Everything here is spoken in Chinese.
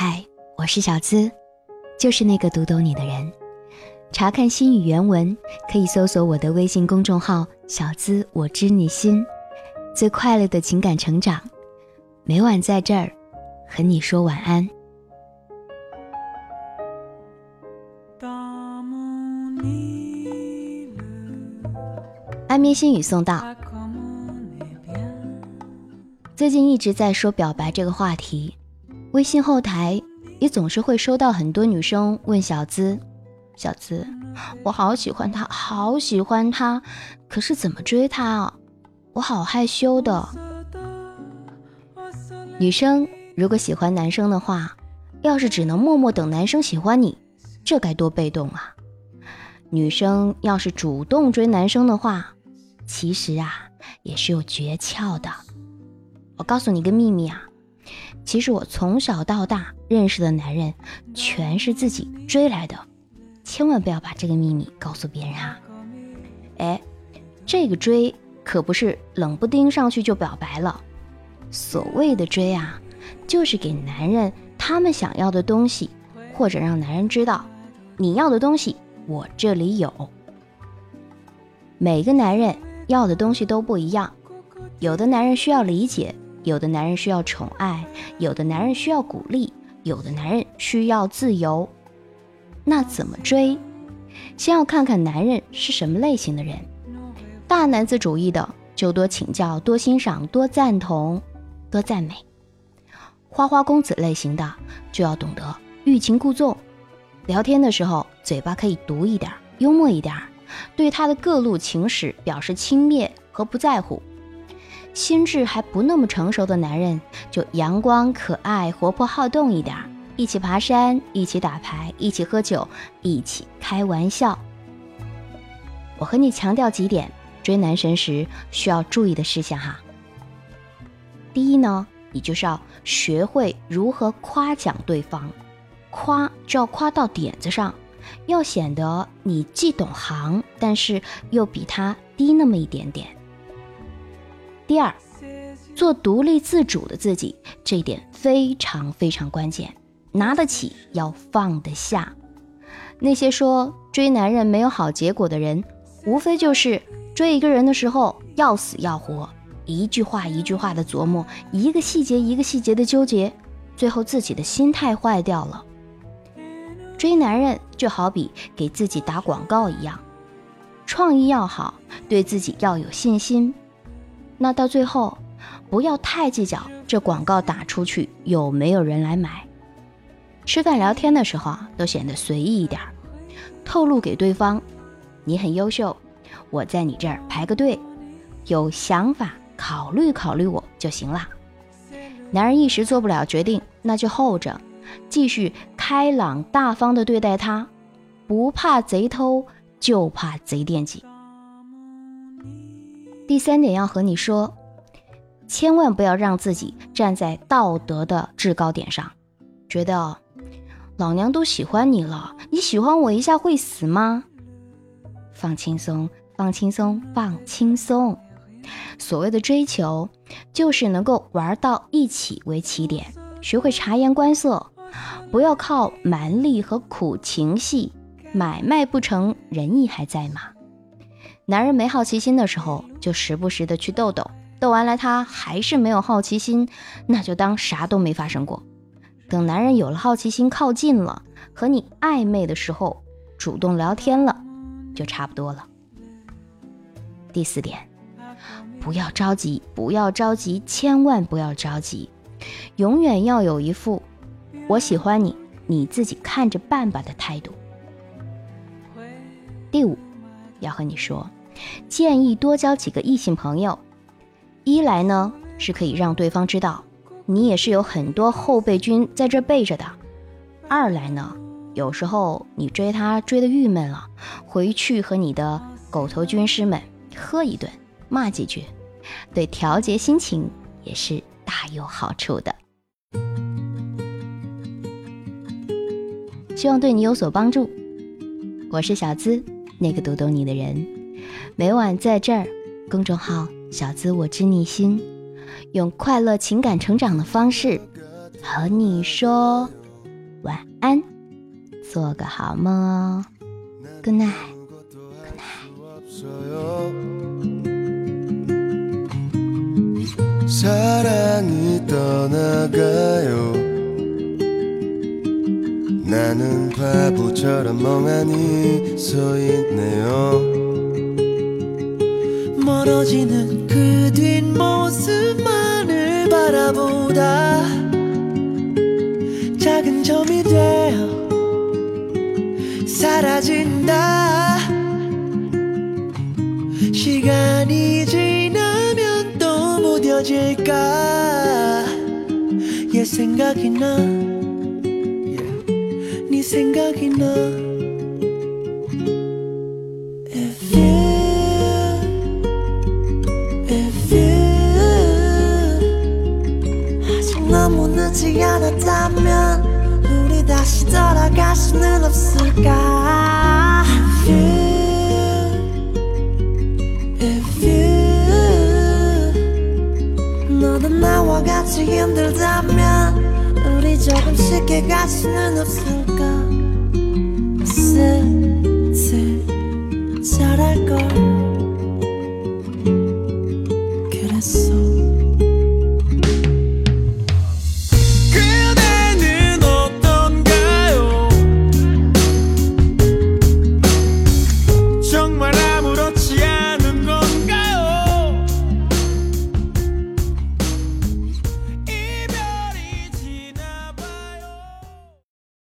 嗨，我是小资，就是那个读懂你的人。查看心语原文，可以搜索我的微信公众号“小资我知你心”，最快乐的情感成长，每晚在这儿和你说晚安。安眠心语送到。最近一直在说表白这个话题，微信后台也总是会收到很多女生问小资：“小资，我好喜欢他，好喜欢他，可是怎么追他啊？我好害羞的。”女生如果喜欢男生的话，要是只能默默等男生喜欢你，这该多被动啊！女生要是主动追男生的话，其实啊也是有诀窍的。我告诉你个秘密啊，其实我从小到大认识的男人全是自己追来的，千万不要把这个秘密告诉别人啊！哎，这个追可不是冷不丁上去就表白了，所谓的追啊，就是给男人他们想要的东西，或者让男人知道你要的东西我这里有。每个男人要的东西都不一样，有的男人需要理解。有的男人需要宠爱，有的男人需要鼓励，有的男人需要自由。那怎么追？先要看看男人是什么类型的人。大男子主义的就多请教、多欣赏、多赞同、多赞美。花花公子类型的就要懂得欲擒故纵。聊天的时候嘴巴可以毒一点，幽默一点，对他的各路情史表示轻蔑和不在乎。心智还不那么成熟的男人，就阳光、可爱、活泼、好动一点，一起爬山，一起打牌，一起喝酒，一起开玩笑。我和你强调几点追男神时需要注意的事项哈。第一呢，你就是要学会如何夸奖对方，夸就要夸到点子上，要显得你既懂行，但是又比他低那么一点点。第二，做独立自主的自己，这一点非常非常关键。拿得起，要放得下。那些说追男人没有好结果的人，无非就是追一个人的时候要死要活，一句话一句话的琢磨，一个细节一个细节的纠结，最后自己的心态坏掉了。追男人就好比给自己打广告一样，创意要好，对自己要有信心。那到最后，不要太计较这广告打出去有没有人来买。吃饭聊天的时候啊，都显得随意一点，透露给对方，你很优秀，我在你这儿排个队，有想法考虑考虑我就行了。男人一时做不了决定，那就候着，继续开朗大方的对待他，不怕贼偷，就怕贼惦记。第三点要和你说，千万不要让自己站在道德的制高点上，觉得老娘都喜欢你了，你喜欢我一下会死吗？放轻松，放轻松，放轻松。所谓的追求，就是能够玩到一起为起点，学会察言观色，不要靠蛮力和苦情戏，买卖不成仁义还在吗？男人没好奇心的时候，就时不时的去逗逗，逗完了他还是没有好奇心，那就当啥都没发生过。等男人有了好奇心，靠近了，和你暧昧的时候，主动聊天了，就差不多了。第四点，不要着急，不要着急，千万不要着急，永远要有一副我喜欢你，你自己看着办吧的态度。第五，要和你说。建议多交几个异性朋友，一来呢是可以让对方知道你也是有很多后备军在这备着的；二来呢，有时候你追他追的郁闷了，回去和你的狗头军师们喝一顿，骂几句，对调节心情也是大有好处的。希望对你有所帮助。我是小资，那个读懂你的人。每晚在这儿，公众号“小资我知你心”，用快乐情感成长的方式和你说晚安，做个好梦哦，Good night，Good night。 작은 점이 되어 사라진다. 시간이 지나면 또 무뎌질까? 얘 생각이 나네 생각이 나 너무 늦지 않았다면 우리 다시 돌아갈 수는 없을까? If you If you 너도 나와 같이 힘들다면 우리 조금 쉽게 갈 수는 없을까? 슬슬 잘할걸